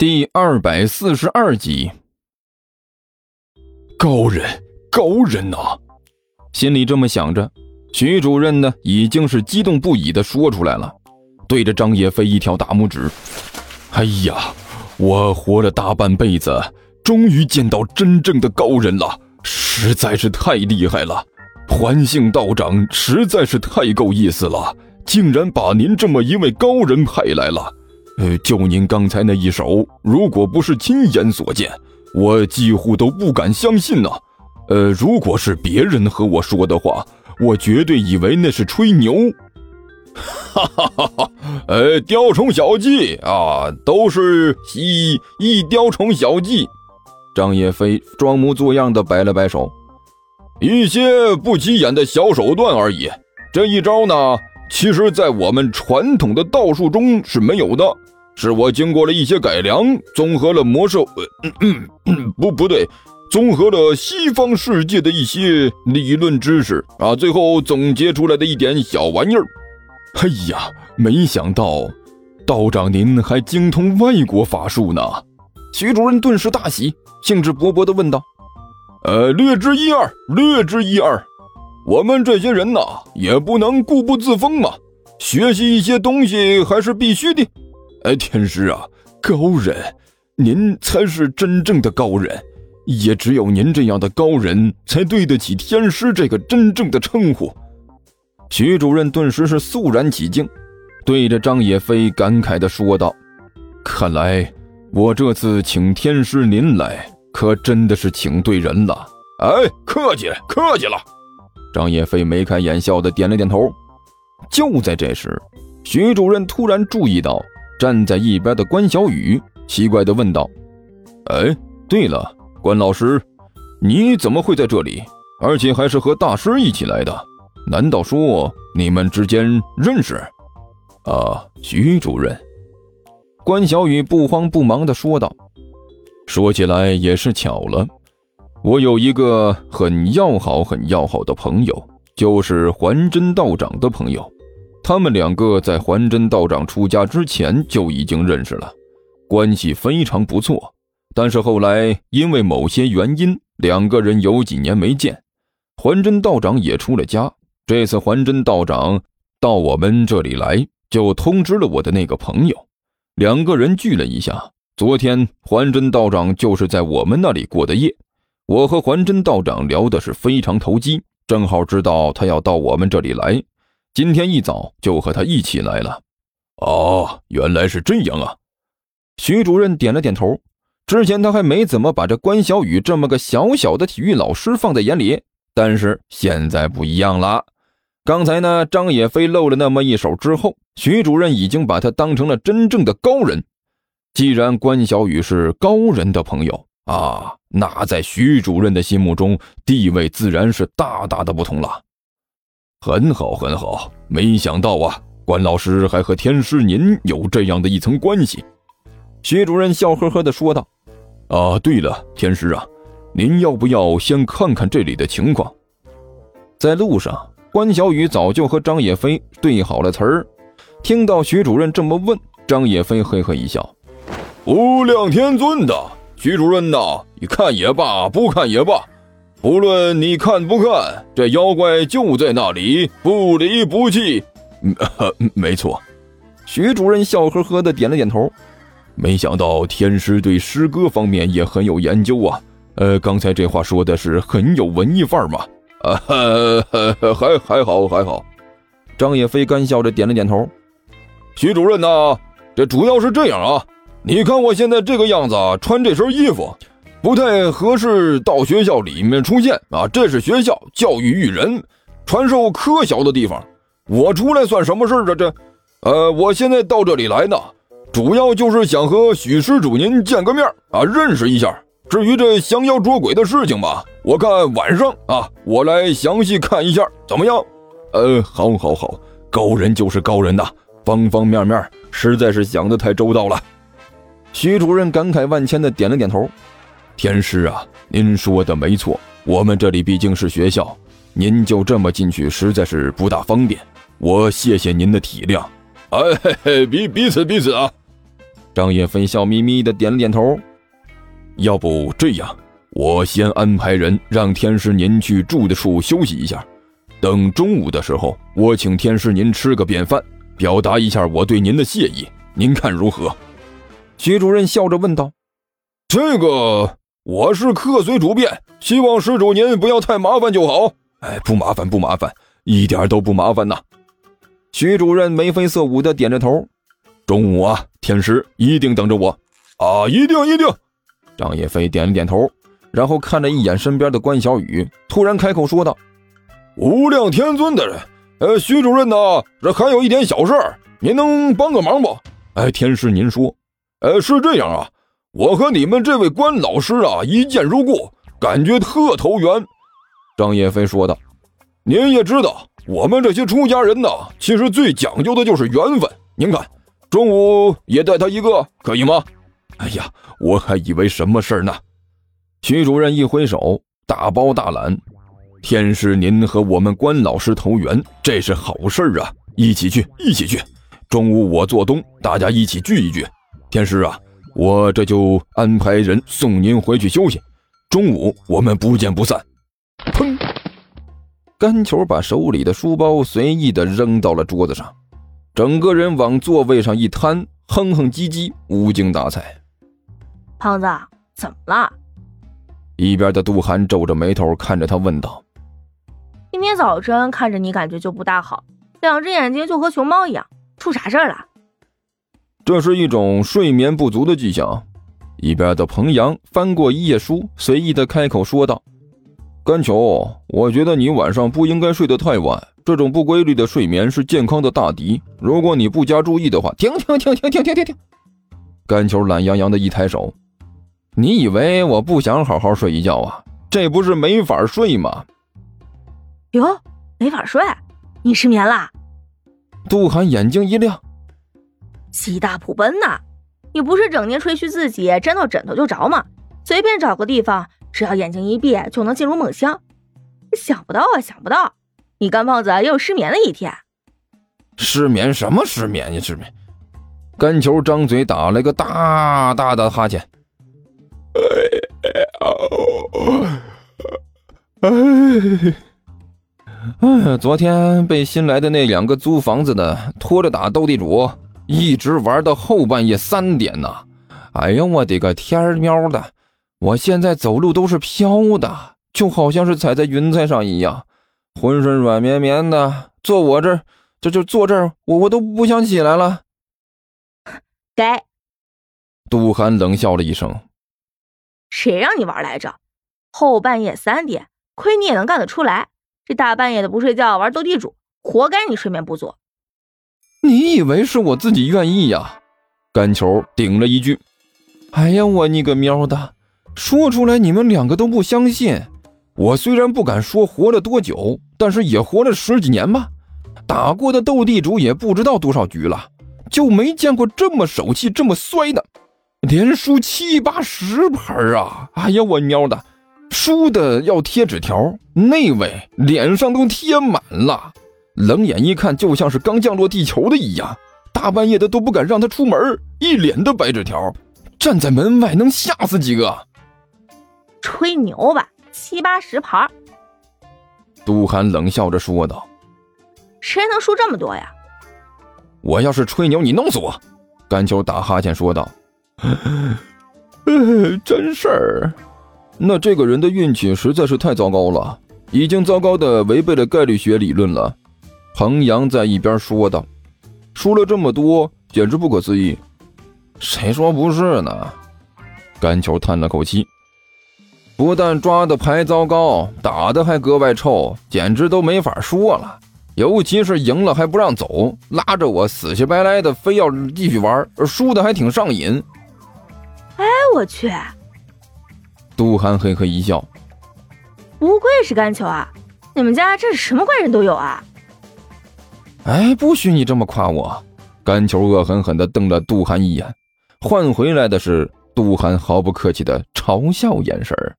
第二百四十二集，高人，高人呐！心里这么想着，徐主任呢，已经是激动不已的说出来了，对着张野飞一条大拇指：“哎呀，我活了大半辈子，终于见到真正的高人了，实在是太厉害了！环姓道长实在是太够意思了，竟然把您这么一位高人派来了。”呃，就您刚才那一手，如果不是亲眼所见，我几乎都不敢相信呢。呃，如果是别人和我说的话，我绝对以为那是吹牛。哈哈哈哈！呃，雕虫小技啊，都是一一雕虫小技。张叶飞装模作样的摆了摆手，一些不起眼的小手段而已。这一招呢，其实在我们传统的道术中是没有的。是我经过了一些改良，综合了魔兽，呃、嗯嗯不不对，综合了西方世界的一些理论知识啊，最后总结出来的一点小玩意儿。哎呀，没想到道长您还精通外国法术呢！徐主任顿时大喜，兴致勃勃地问道：“呃，略知一二，略知一二。我们这些人呐，也不能固步自封嘛，学习一些东西还是必须的。”哎，天师啊，高人，您才是真正的高人，也只有您这样的高人才对得起天师这个真正的称呼。徐主任顿时是肃然起敬，对着张野飞感慨地说道：“看来我这次请天师您来，可真的是请对人了。”哎，客气客气了。张野飞眉开眼笑的点了点头。就在这时，徐主任突然注意到。站在一边的关小雨奇怪地问道：“哎，对了，关老师，你怎么会在这里？而且还是和大师一起来的？难道说你们之间认识？”啊，徐主任，关小雨不慌不忙地说道：“说起来也是巧了，我有一个很要好、很要好的朋友，就是还真道长的朋友。”他们两个在还真道长出家之前就已经认识了，关系非常不错。但是后来因为某些原因，两个人有几年没见。还真道长也出了家，这次还真道长到我们这里来，就通知了我的那个朋友，两个人聚了一下。昨天还真道长就是在我们那里过的夜，我和还真道长聊的是非常投机，正好知道他要到我们这里来。今天一早就和他一起来了。哦，原来是这样啊！徐主任点了点头。之前他还没怎么把这关小雨这么个小小的体育老师放在眼里，但是现在不一样了。刚才呢，张野飞露了那么一手之后，徐主任已经把他当成了真正的高人。既然关小雨是高人的朋友啊，那在徐主任的心目中地位自然是大大的不同了。很好，很好，没想到啊，关老师还和天师您有这样的一层关系。徐主任笑呵呵地说道：“啊，对了，天师啊，您要不要先看看这里的情况？”在路上，关小雨早就和张野飞对好了词儿。听到徐主任这么问，张野飞嘿嘿一笑：“无量天尊的徐主任呐，你看也罢，不看也罢。”不论你看不看，这妖怪就在那里，不离不弃。嗯 没错，徐主任笑呵呵的点了点头。没想到天师对诗歌方面也很有研究啊。呃，刚才这话说的是很有文艺范儿嘛？啊，还还好还好。张野飞干笑着点了点头。徐主任呐，这主要是这样啊。你看我现在这个样子，穿这身衣服。不太合适到学校里面出现啊！这是学校教育育人、传授科学的地方。我出来算什么事儿啊？这，呃，我现在到这里来呢，主要就是想和许施主您见个面啊，认识一下。至于这降妖捉鬼的事情吧，我看晚上啊，我来详细看一下，怎么样？呃，好，好，好，高人就是高人呐，方方面面实在是想得太周到了。徐主任感慨万千的点了点头。天师啊，您说的没错，我们这里毕竟是学校，您就这么进去实在是不大方便。我谢谢您的体谅。哎嘿嘿，彼彼此彼此啊。张叶飞笑眯眯的点了点头。要不这样，我先安排人让天师您去住的处休息一下，等中午的时候，我请天师您吃个便饭，表达一下我对您的谢意。您看如何？徐主任笑着问道：“这个我是客随主便，希望施主您不要太麻烦就好。”哎，不麻烦，不麻烦，一点都不麻烦呐。徐主任眉飞色舞的点着头。中午啊，天师一定等着我。啊，一定一定。张叶飞点了点头，然后看了一眼身边的关小雨，突然开口说道：“无量天尊的人，呃，徐主任呢，这还有一点小事儿，您能帮个忙不？”哎，天师您说。呃，是这样啊，我和你们这位关老师啊，一见如故，感觉特投缘。张叶飞说道：“您也知道，我们这些出家人呢，其实最讲究的就是缘分。您看，中午也带他一个，可以吗？”哎呀，我还以为什么事儿呢。徐主任一挥手，大包大揽：“天师您和我们关老师投缘，这是好事儿啊！一起去，一起去。中午我做东，大家一起聚一聚。”天师啊，我这就安排人送您回去休息。中午我们不见不散。砰！甘球把手里的书包随意的扔到了桌子上，整个人往座位上一瘫，哼哼唧唧，无精打采。胖子，怎么了？一边的杜涵皱着眉头看着他问道：“今天早晨看着你感觉就不大好，两只眼睛就和熊猫一样，出啥事儿了？”这是一种睡眠不足的迹象。一边的彭阳翻过一页书，随意的开口说道：“甘球，我觉得你晚上不应该睡得太晚。这种不规律的睡眠是健康的大敌。如果你不加注意的话，停停停停停停停停！”甘球懒洋洋的一抬手：“你以为我不想好好睡一觉啊？这不是没法睡吗？”哟，没法睡？你失眠啦？杜涵眼睛一亮。西大普奔呐！你不是整天吹嘘自己沾到枕头就着吗？随便找个地方，只要眼睛一闭就能进入梦乡。想不到啊，想不到，你干胖子也有失眠的一天。失眠什么失眠呀？失眠！干球张嘴打了个大大的哈欠。哎，哎，昨天被新来的那两个租房子的拖着打斗地主。一直玩到后半夜三点呢！哎呀，我的个天喵的！我现在走路都是飘的，就好像是踩在云彩上一样，浑身软绵绵的。坐我这儿，这就坐这儿，我我都不想起来了。该。杜涵冷笑了一声：“谁让你玩来着？后半夜三点，亏你也能干得出来！这大半夜的不睡觉玩斗地主，活该你睡眠不足。”你以为是我自己愿意呀？甘球顶了一句：“哎呀，我你个喵的！说出来你们两个都不相信。我虽然不敢说活了多久，但是也活了十几年吧。打过的斗地主也不知道多少局了，就没见过这么手气这么衰的，连输七八十盘啊！哎呀，我喵的，输的要贴纸条，那位脸上都贴满了。”冷眼一看，就像是刚降落地球的一样。大半夜的都不敢让他出门，一脸的白纸条，站在门外能吓死几个。吹牛吧，七八十盘。杜涵冷笑着说道：“谁能输这么多呀？”我要是吹牛，你弄死我！甘秋打哈欠说道：“ 真事儿？那这个人的运气实在是太糟糕了，已经糟糕的违背了概率学理论了。”彭阳在一边说道：“输了这么多，简直不可思议。”谁说不是呢？甘球叹了口气：“不但抓的牌糟糕，打的还格外臭，简直都没法说了。尤其是赢了还不让走，拉着我死乞白赖的，非要继续玩，输的还挺上瘾。”哎，我去！杜涵嘿嘿一笑：“不愧是甘球啊，你们家这是什么怪人都有啊！”哎，不许你这么夸我！甘球恶狠狠地瞪了杜涵一眼，换回来的是杜涵毫不客气的嘲笑眼神儿。